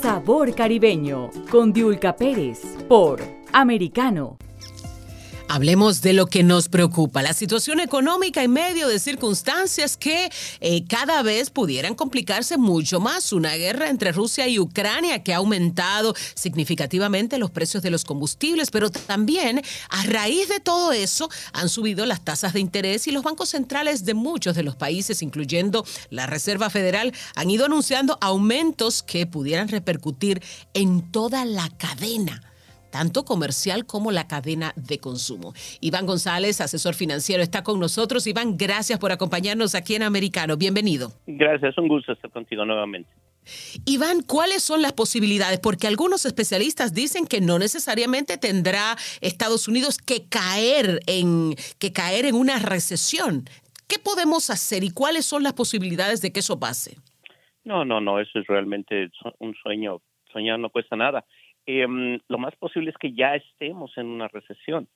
Sabor Caribeño con Diulca Pérez por Americano. Hablemos de lo que nos preocupa, la situación económica en medio de circunstancias que eh, cada vez pudieran complicarse mucho más. Una guerra entre Rusia y Ucrania que ha aumentado significativamente los precios de los combustibles, pero también a raíz de todo eso han subido las tasas de interés y los bancos centrales de muchos de los países, incluyendo la Reserva Federal, han ido anunciando aumentos que pudieran repercutir en toda la cadena tanto comercial como la cadena de consumo. Iván González, asesor financiero, está con nosotros. Iván, gracias por acompañarnos aquí en Americano. Bienvenido. Gracias, un gusto estar contigo nuevamente. Iván, ¿cuáles son las posibilidades? Porque algunos especialistas dicen que no necesariamente tendrá Estados Unidos que caer en, que caer en una recesión. ¿Qué podemos hacer y cuáles son las posibilidades de que eso pase? No, no, no, eso es realmente un sueño. Soñar no cuesta nada. Em, lo más posible es que ya estemos en una recesión.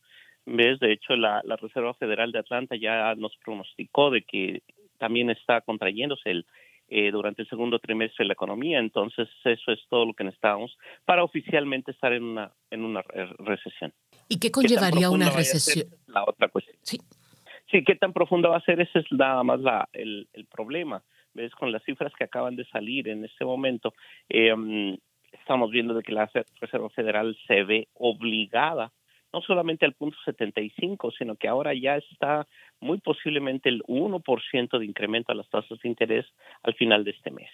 ¿Ves? De hecho, la, Reserva Federal de Atlanta ya nos pronosticó de que también está contrayéndose el, eh, durante el segundo trimestre de la economía. Entonces, eso es todo lo que necesitamos para oficialmente estar en una, en una recesión. ¿Y qué conllevaría una recesión? La otra cuestión. Sí. Sí, ¿qué tan profunda va a ser? Ese es nada más la, el, el problema. ¿Ves? Con las cifras que acaban de salir en este momento, eh, estamos viendo de que la Reserva Federal se ve obligada no solamente al punto 75, sino que ahora ya está muy posiblemente el 1% de incremento a las tasas de interés al final de este mes.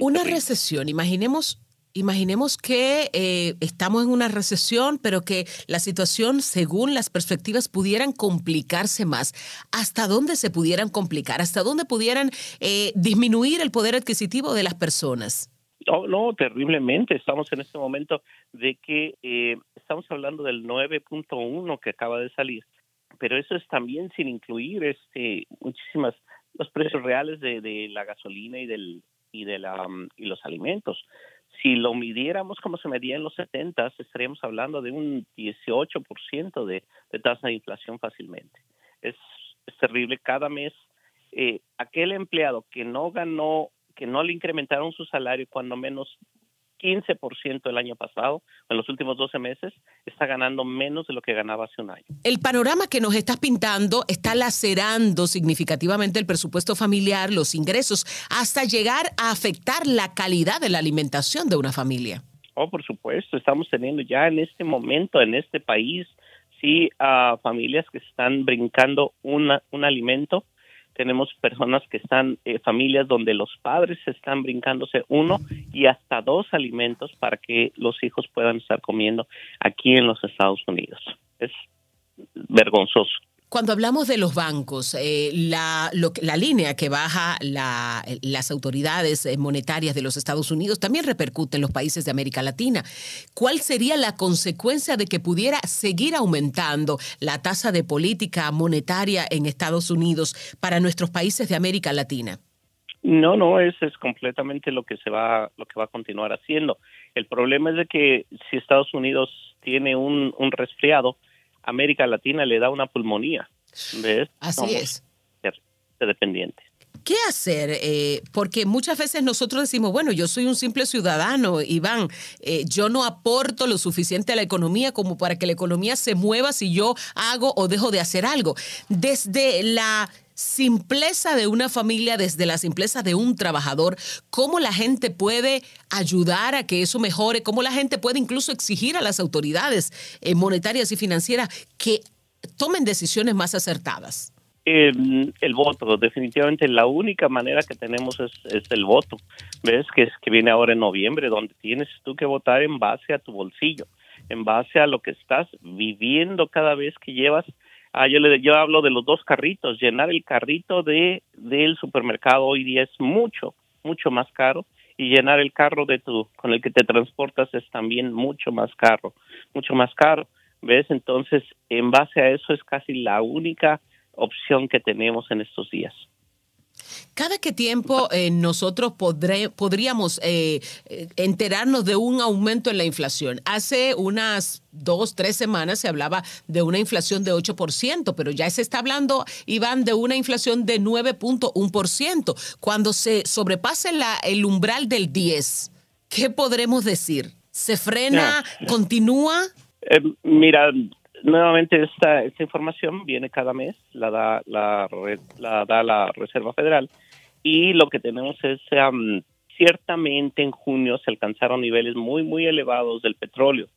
Una recesión, imaginemos Imaginemos que eh, estamos en una recesión, pero que la situación, según las perspectivas, pudieran complicarse más. ¿Hasta dónde se pudieran complicar? ¿Hasta dónde pudieran eh, disminuir el poder adquisitivo de las personas? No, no, terriblemente. Estamos en este momento de que eh, estamos hablando del 9.1 que acaba de salir, pero eso es también sin incluir este muchísimas los precios reales de, la gasolina y del y de la y los alimentos. Si lo midiéramos como se medía en los 70, estaríamos hablando de un 18% de, de tasa de inflación fácilmente. Es, es terrible. Cada mes, eh, aquel empleado que no ganó que no le incrementaron su salario cuando menos 15% el año pasado, en los últimos 12 meses, está ganando menos de lo que ganaba hace un año. El panorama que nos estás pintando está lacerando significativamente el presupuesto familiar, los ingresos, hasta llegar a afectar la calidad de la alimentación de una familia. Oh, por supuesto, estamos teniendo ya en este momento, en este país, sí, a familias que están brincando una, un alimento tenemos personas que están, eh, familias donde los padres están brincándose uno y hasta dos alimentos para que los hijos puedan estar comiendo aquí en los Estados Unidos. Es vergonzoso. Cuando hablamos de los bancos, eh, la, la, línea que baja las autoridades eh, monetarias de los Estados Unidos también repercute en los países de América Latina. ¿Cuál sería la consecuencia de que pudiera seguir aumentando la tasa de política monetaria en Estados Unidos para nuestros países de América Latina? No, no, eso es completamente lo que se va, lo que va a continuar haciendo. El problema es de que si Estados Unidos tiene un resfriado, América Latina le da una pulmonía. ¿ves? Así es. Dependiente. ¿Qué hacer? Eh, porque muchas veces nosotros decimos, bueno, yo soy un simple ciudadano, Iván, eh, yo no aporto lo suficiente a la economía como para que la economía se mueva si yo hago o dejo de hacer algo. Desde la simpleza de una familia, desde la simpleza de un trabajador, cómo la gente puede ayudar a que eso mejore, cómo la gente puede incluso exigir a las autoridades eh, monetarias y financieras que tomen decisiones más acertadas. El, voto, definitivamente la única manera que tenemos es, el voto. Ves que es que viene ahora en noviembre, donde tienes tú que votar en base a tu bolsillo, en base a lo que estás viviendo cada vez que llevas Ah, yo, le, yo hablo de los dos carritos. Llenar el carrito de del supermercado hoy día es mucho, mucho más caro y llenar el carro de tu con el que te transportas es también mucho más caro, mucho más caro. ¿Ves? Entonces, en base a eso es casi la única opción que tenemos en estos días. ¿Cada qué tiempo eh, nosotros podríamos eh, eh, enterarnos de un aumento en la inflación? Hace unas dos, tres semanas se hablaba de una inflación de 8%, pero ya se está hablando, Iván, de una inflación de 9.1%. Cuando se sobrepase la, el umbral del 10%, ¿qué podremos decir? ¿Se frena? ¿Continúa? Eh, mira, nuevamente esta, esta información viene cada mes, la da la, la da la Reserva Federal y lo que tenemos es ciertamente en junio se alcanzaron niveles muy muy elevados del petróleo,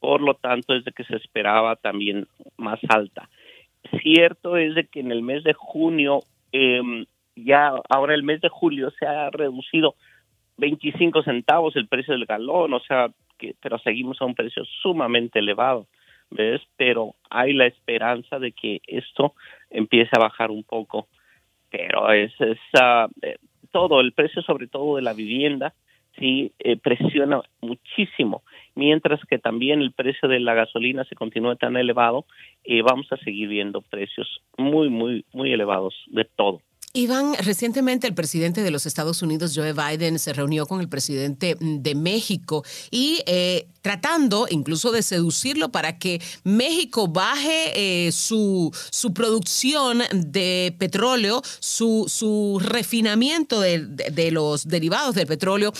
por lo tanto es de que se esperaba también más alta. Cierto es de que en el mes de junio em, ya ahora el mes de julio se ha reducido 25 centavos el precio del galón, o sea, que, pero seguimos a un precio sumamente elevado. ¿Ves? Pero hay la esperanza de que esto empiece a bajar un poco. Pero es, es uh, todo, el precio sobre todo de la vivienda, sí, eh, presiona muchísimo. Mientras que también el precio de la gasolina se continúa tan elevado, eh, vamos a seguir viendo precios muy, muy, muy elevados de todo. Iván, recientemente el presidente de los Estados Unidos, Joe Biden, se reunió con el presidente de México y eh, tratando incluso de seducirlo para que México baje eh, su, su, producción de petróleo, su, su refinamiento de los derivados del petróleo,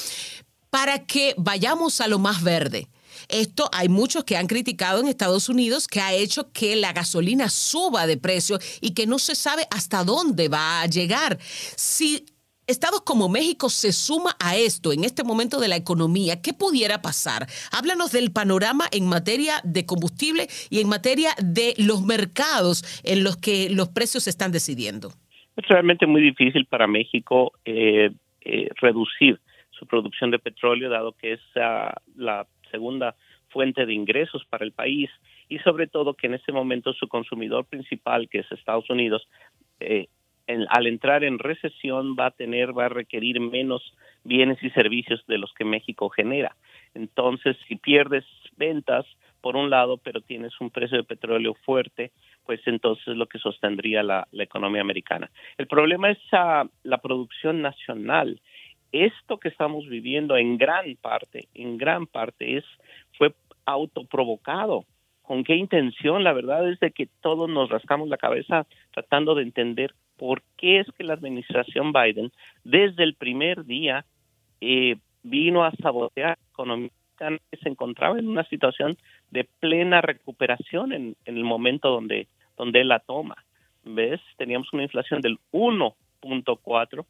para que vayamos a lo más verde. Esto hay muchos que han criticado en Estados Unidos que ha hecho que la gasolina suba de precio y que no se sabe hasta dónde va a llegar. Si Estados como México se suma a esto en este momento de la economía, ¿qué pudiera pasar? Háblanos del panorama en materia de combustible y en materia de los mercados en los que los precios se están decidiendo. Es realmente muy difícil para México eh, eh, reducir su producción de petróleo, dado que es la segunda fuente de ingresos para el país y sobre todo que en este momento su consumidor principal, que es Estados Unidos, eh, al entrar en recesión va a tener, va a requerir menos bienes y servicios de los que México genera. Entonces, si pierdes ventas, por un lado, pero tienes un precio de petróleo fuerte, pues entonces lo que sostendría la, economía americana. El problema es la producción nacional esto que estamos viviendo en gran parte, en gran parte es fue autoprovocado. ¿Con qué intención? La verdad es de que todos nos rascamos la cabeza tratando de entender por qué es que la administración Biden desde el primer día eh, vino a sabotear la economía que se encontraba en una situación de plena recuperación en, en el momento donde, donde la toma. ¿Ves? Teníamos una inflación del 1.4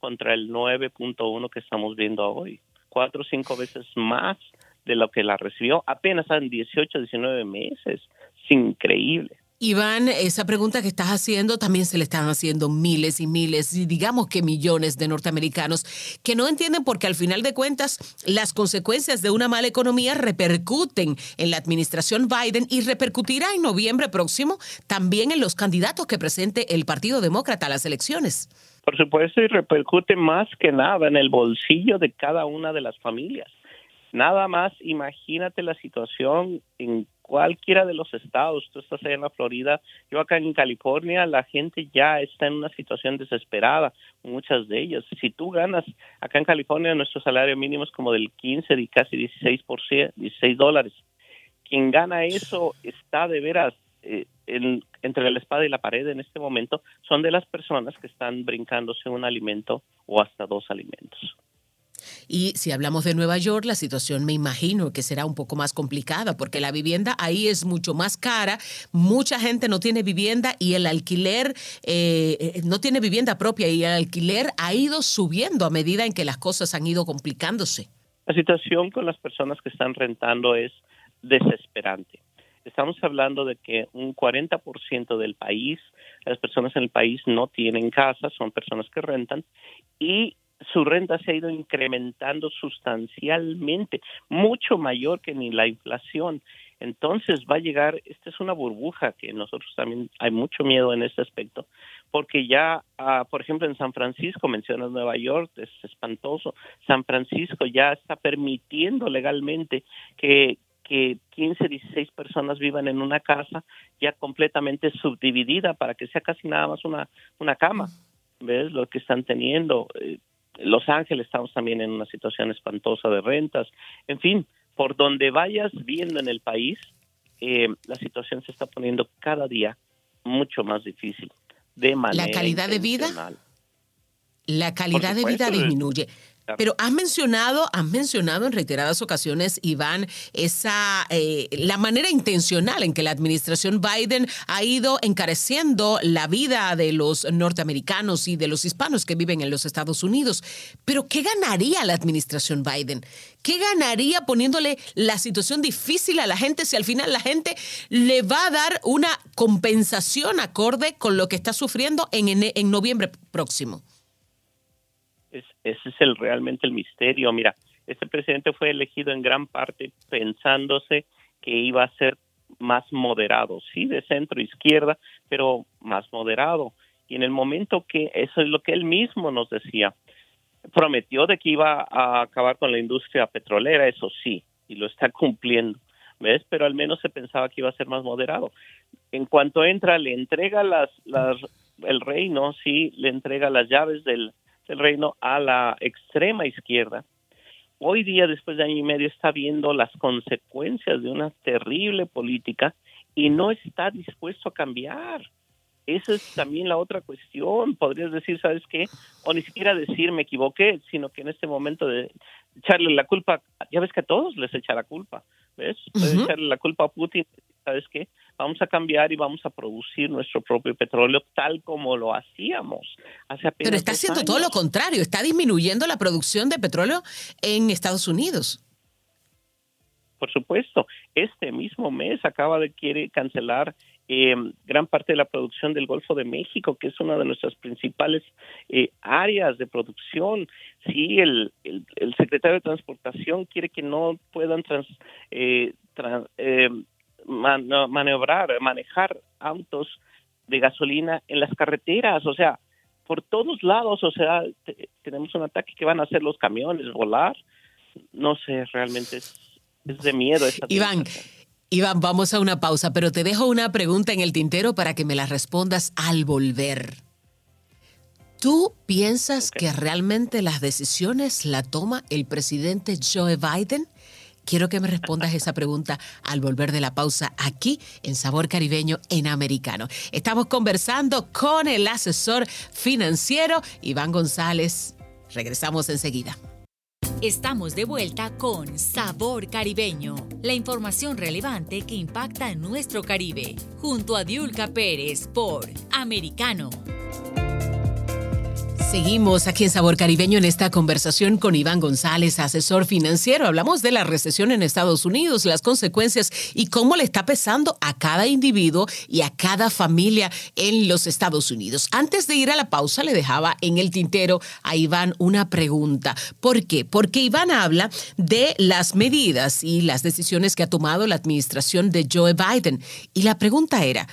contra el 9.1 que estamos viendo hoy. Cuatro o cinco veces más de lo que la recibió apenas en 18, 19 meses. Es increíble. Iván, esa pregunta que estás haciendo también se le están haciendo miles y miles, y digamos que millones de norteamericanos que no entienden porque al final de cuentas las consecuencias de una mala economía repercuten en la administración Biden y repercutirá en noviembre próximo también en los candidatos que presente el Partido Demócrata a las elecciones. Por supuesto, y repercute más que nada en el bolsillo de cada una de las familias. Nada más imagínate la situación en cualquiera de los estados. Tú estás allá en la Florida, yo acá en California, la gente ya está en una situación desesperada, muchas de ellas. Si tú ganas, acá en California nuestro salario mínimo es como del 15 y casi 16 por 16 dólares. Quien gana eso está de veras eh, entre la espada y la pared en este momento son de las personas que están brincándose un alimento o hasta dos alimentos. Y si hablamos de Nueva York, la situación me imagino que será un poco más complicada porque la vivienda ahí es mucho más cara, mucha gente no tiene vivienda y el alquiler eh, eh, no tiene vivienda propia y el alquiler ha ido subiendo a medida en que las cosas han ido complicándose. La situación con las personas que están rentando es desesperante. Estamos hablando de que un 40% del país, las personas en el país no tienen casa, son personas que rentan y su renta se ha ido incrementando sustancialmente, mucho mayor que ni la inflación. Entonces va a llegar, esta es una burbuja que nosotros también hay mucho miedo en este aspecto, porque ya, ah, por ejemplo, en San Francisco, mencionas Nueva York, es espantoso, San Francisco ya está permitiendo legalmente que, que 15, 16 personas vivan en una casa ya completamente subdividida para que sea casi nada más una, una cama. ¿Ves lo que están teniendo? Los Ángeles estamos también en una situación espantosa de rentas. En fin, por donde vayas viendo en el país, eh, la situación se está poniendo cada día mucho más difícil. De manera la calidad de vida. La calidad de vida disminuye. Pero has mencionado, has mencionado en reiteradas ocasiones, Iván, esa eh, la manera intencional en que la administración Biden ha ido encareciendo la vida de los norteamericanos y de los hispanos que viven en los Estados Unidos. Pero ¿qué ganaría la administración Biden? ¿Qué ganaría poniéndole la situación difícil a la gente si al final la gente le va a dar una compensación acorde con lo que está sufriendo en, en noviembre próximo? Ese es el realmente el misterio. Mira, este presidente fue elegido en gran parte pensándose que iba a ser más moderado, sí, de centro izquierda, pero más moderado. Y en el momento que eso es lo que él mismo nos decía, prometió de que iba a acabar con la industria petrolera, eso sí, y lo está cumpliendo. ¿Ves? Pero al menos se pensaba que iba a ser más moderado. En cuanto entra, le entrega las, las el reino, sí, le entrega las llaves del, el reino a la extrema izquierda, hoy día, después de año y medio, está viendo las consecuencias de una terrible política y no está dispuesto a cambiar. Esa es también la otra cuestión. Podrías decir, ¿sabes qué? O ni siquiera decir me equivoqué, sino que en este momento de echarle la culpa, ya ves que a todos les echa la culpa, ¿ves? echarle la culpa a Putin, ¿sabes qué? Vamos a cambiar y vamos a producir nuestro propio petróleo tal como lo hacíamos hace apenas Pero está haciendo todo lo contrario, está disminuyendo la producción de petróleo en Estados Unidos. Por supuesto, este mismo mes acaba de quiere cancelar eh, gran parte de la producción del Golfo de México, que es una de nuestras principales eh, áreas de producción. Sí, el, el, secretario de Transportación quiere que no puedan trans, eh, maniobrar, manejar autos de gasolina en las carreteras, o sea, por todos lados, o sea, tenemos un ataque que van a hacer los camiones, volar, no sé, realmente es, de miedo. Iván, Iván, vamos a una pausa, pero te dejo una pregunta en el tintero para que me la respondas al volver. ¿Tú piensas que realmente las decisiones la toma el presidente Joe Biden? Quiero que me respondas esa pregunta al volver de la pausa aquí en Sabor Caribeño en Americano. Estamos conversando con el asesor financiero Iván González. Regresamos enseguida. Estamos de vuelta con Sabor Caribeño, la información relevante que impacta en nuestro Caribe, junto a Diulca Pérez por Americano. Seguimos aquí en Sabor Caribeño en esta conversación con Iván González, asesor financiero. Hablamos de la recesión en Estados Unidos, las consecuencias y cómo le está pesando a cada individuo y a cada familia en los Estados Unidos. Antes de ir a la pausa, le dejaba en el tintero a Iván una pregunta. ¿Por qué? Porque Iván habla de las medidas y las decisiones que ha tomado la administración de Joe Biden. Y la pregunta era,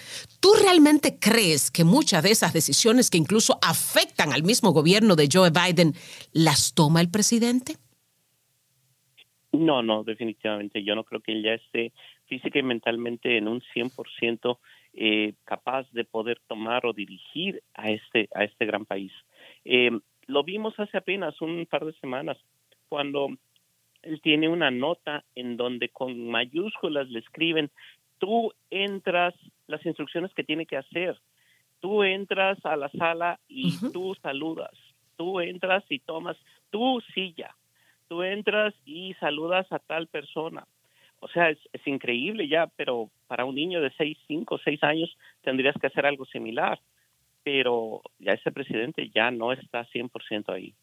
¿Tú realmente crees que muchas de esas decisiones que incluso afectan al mismo gobierno de Joe Biden las toma el presidente? No, no, definitivamente. Yo no creo que él ya esté física y mentalmente en un 100% eh, capaz de poder tomar o dirigir a este, a este gran país. Eh, lo vimos hace apenas un par de semanas, cuando él tiene una nota en donde con mayúsculas le escriben tú entras las instrucciones que tiene que hacer. Tú entras a la sala y tú saludas. Tú entras y tomas tu silla. Tú entras y saludas a tal persona. O sea, es, es increíble ya, pero para un niño de 6, 5, 6 años tendrías que hacer algo similar. Pero ya ese presidente ya no está 100% ahí.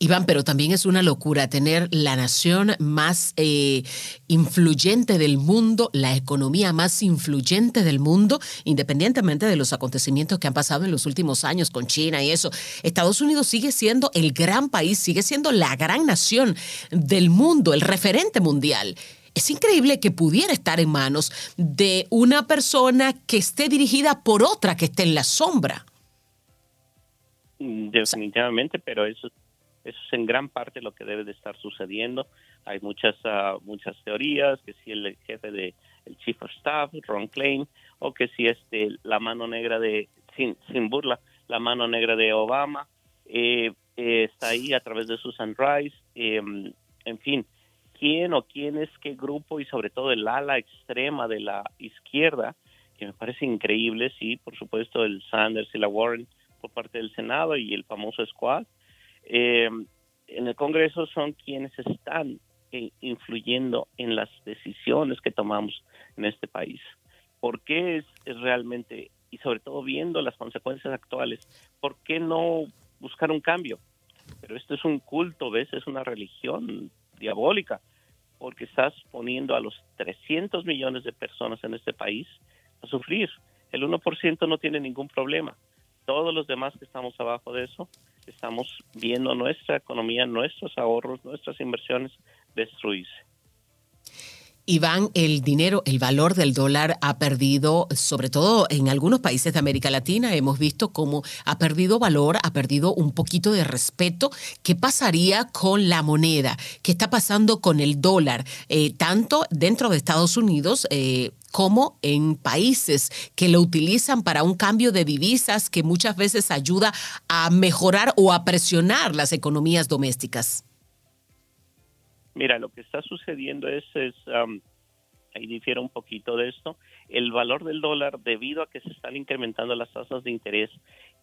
Iván, pero también es una locura tener la nación más eh, influyente del mundo, la economía más influyente del mundo, independientemente de los acontecimientos que han pasado en los últimos años con China y eso. Estados Unidos sigue siendo el gran país, sigue siendo la gran nación del mundo, el referente mundial. Es increíble que pudiera estar en manos de una persona que esté dirigida por otra que esté en la sombra. Definitivamente, pero eso eso es en gran parte lo que debe de estar sucediendo. Hay muchas ah, muchas teorías que si el jefe de el chief of staff Ron Klein o que si este la mano negra de sin, sin burla la mano negra de Obama eh, eh, está ahí a través de Susan Rice. Em, en fin, quién o quién es qué grupo y sobre todo el ala extrema de la izquierda que me parece increíble, sí, por supuesto el Sanders y la Warren por parte del Senado y el famoso squad, eh, en el Congreso son quienes están eh, influyendo en las decisiones que tomamos en este país. ¿Por qué es, realmente, y sobre todo viendo las consecuencias actuales, por qué no buscar un cambio? Pero esto es un culto, ¿ves? Es una religión diabólica, porque estás poniendo a los 300 millones de personas en este país a sufrir. El 1% no tiene ningún problema. Todos los demás que estamos abajo de eso, estamos viendo nuestra economía, nuestros ahorros, nuestras inversiones destruirse. Iván, el dinero, el valor del dólar ha perdido, sobre todo en algunos países de América Latina, hemos visto cómo ha perdido valor, ha perdido un poquito de respeto. ¿Qué pasaría con la moneda? ¿Qué está pasando con el dólar? Eh, tanto dentro de Estados Unidos, eh, como en países que lo utilizan para un cambio de divisas que muchas veces ayuda a mejorar o a presionar las economías domésticas. Mira, lo que está sucediendo es, es ahí difiere un poquito de esto, el valor del dólar debido a que se están incrementando las tasas de interés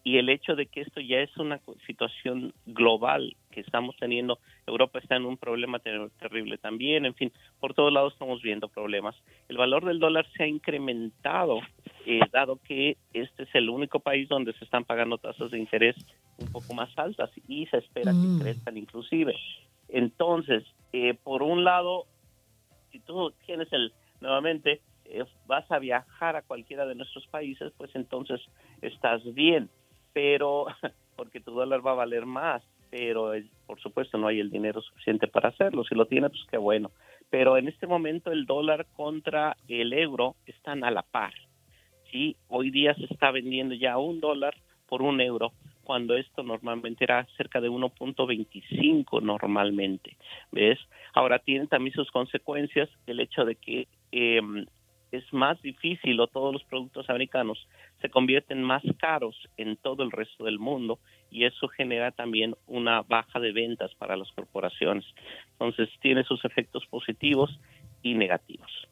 y el hecho de que esto ya es una situación global que estamos teniendo, Europa está en un problema terrible también, en fin, por todos lados estamos viendo problemas. El valor del dólar se ha incrementado, eh, dado que este es el único país donde se están pagando tasas de interés un poco más altas y se espera que mm. crezcan inclusive. Entonces, eh, por un lado, si tú tienes el, nuevamente, eh, vas a viajar a cualquiera de nuestros países, pues entonces estás bien, pero porque tu dólar va a valer más, pero por supuesto no hay el dinero suficiente para hacerlo. Si lo tienes, pues qué bueno. Pero en este momento el dólar contra el euro están a la par. ¿sí? Hoy día se está vendiendo ya un dólar por un euro cuando esto normalmente era cerca de 1.25 normalmente, ¿ves? Ahora tiene también sus consecuencias el hecho de que em, es más difícil o todos los productos americanos se convierten más caros en todo el resto del mundo y eso genera también una baja de ventas para las corporaciones. Entonces tiene sus efectos positivos y negativos.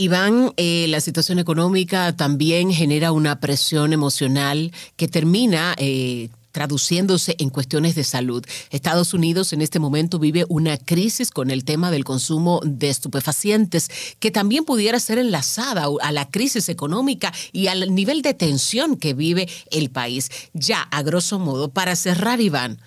Iván, eh, la situación económica también genera una presión emocional que termina eh, traduciéndose en cuestiones de salud. Estados Unidos en este momento vive una crisis con el tema del consumo de estupefacientes que también pudiera ser enlazada a la crisis económica y al nivel de tensión que vive el país. Ya, a grosso modo, para cerrar, Iván,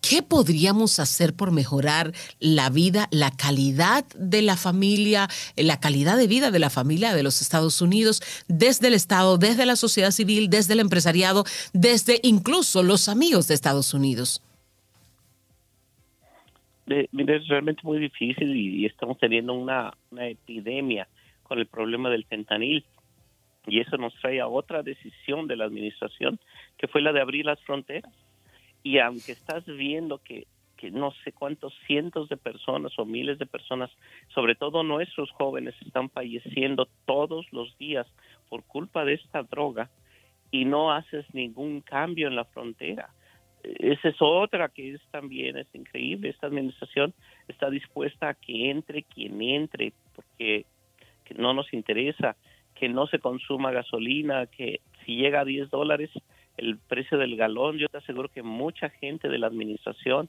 ¿Qué podríamos hacer por mejorar la vida, la calidad de la familia, la calidad de vida de la familia de los Estados Unidos, desde el Estado, desde la sociedad civil, desde el empresariado, desde incluso los amigos de Estados Unidos? mire, es realmente muy difícil y, estamos teniendo una, una epidemia con el problema del fentanil. Y eso nos trae a otra decisión de la administración, que fue la de abrir las fronteras y aunque estás viendo que, que no sé cuántos cientos de personas o miles de personas, sobre todo nuestros jóvenes, están falleciendo todos los días por culpa de esta droga y no haces ningún cambio en la frontera. Esa es otra que es también es increíble. Esta administración está dispuesta a que entre quien entre, porque que no nos interesa que no se consuma gasolina, que si llega a 10 dólares, el precio del galón, yo te aseguro que mucha gente de la administración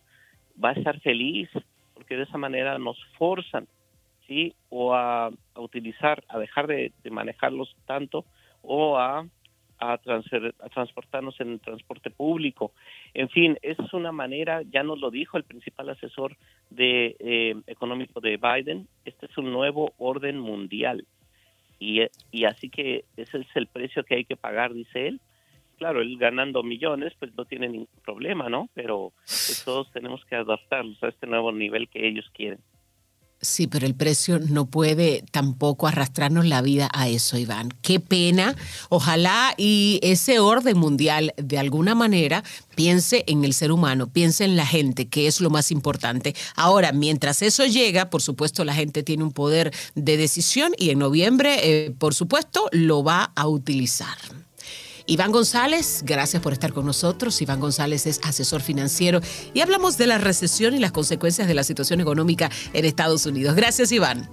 va a estar feliz porque de esa manera nos forzan, ¿sí? O a, utilizar, a dejar de, manejarlos tanto o a, a, transportarnos en transporte público. En fin, es una manera, ya nos lo dijo el principal asesor de, eh, económico de Biden, este es un nuevo orden mundial. Y, y así que ese es el precio que hay que pagar, dice él, claro, él ganando millones, pues no tiene ningún problema, ¿no? Pero pues, todos tenemos que adaptarnos a este nuevo nivel que ellos quieren. Sí, pero el precio no puede tampoco arrastrarnos la vida a eso, Iván. Qué pena. Ojalá y ese orden mundial de alguna manera piense en el ser humano, piense en la gente, que es lo más importante. Ahora, mientras eso llega, por supuesto, la gente tiene un poder de decisión y en noviembre, eh, por supuesto, lo va a utilizar. Iván González, gracias por estar con nosotros. Iván González es asesor financiero y hablamos de la recesión y las consecuencias de la situación económica en Estados Unidos. Gracias, Iván.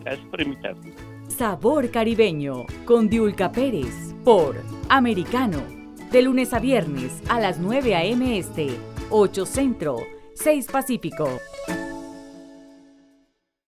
Gracias por invitarme. Sabor Caribeño con Diulca Pérez por Americano. De lunes a viernes a las 9 a.m. Este, 8 Centro, 6 Pacífico.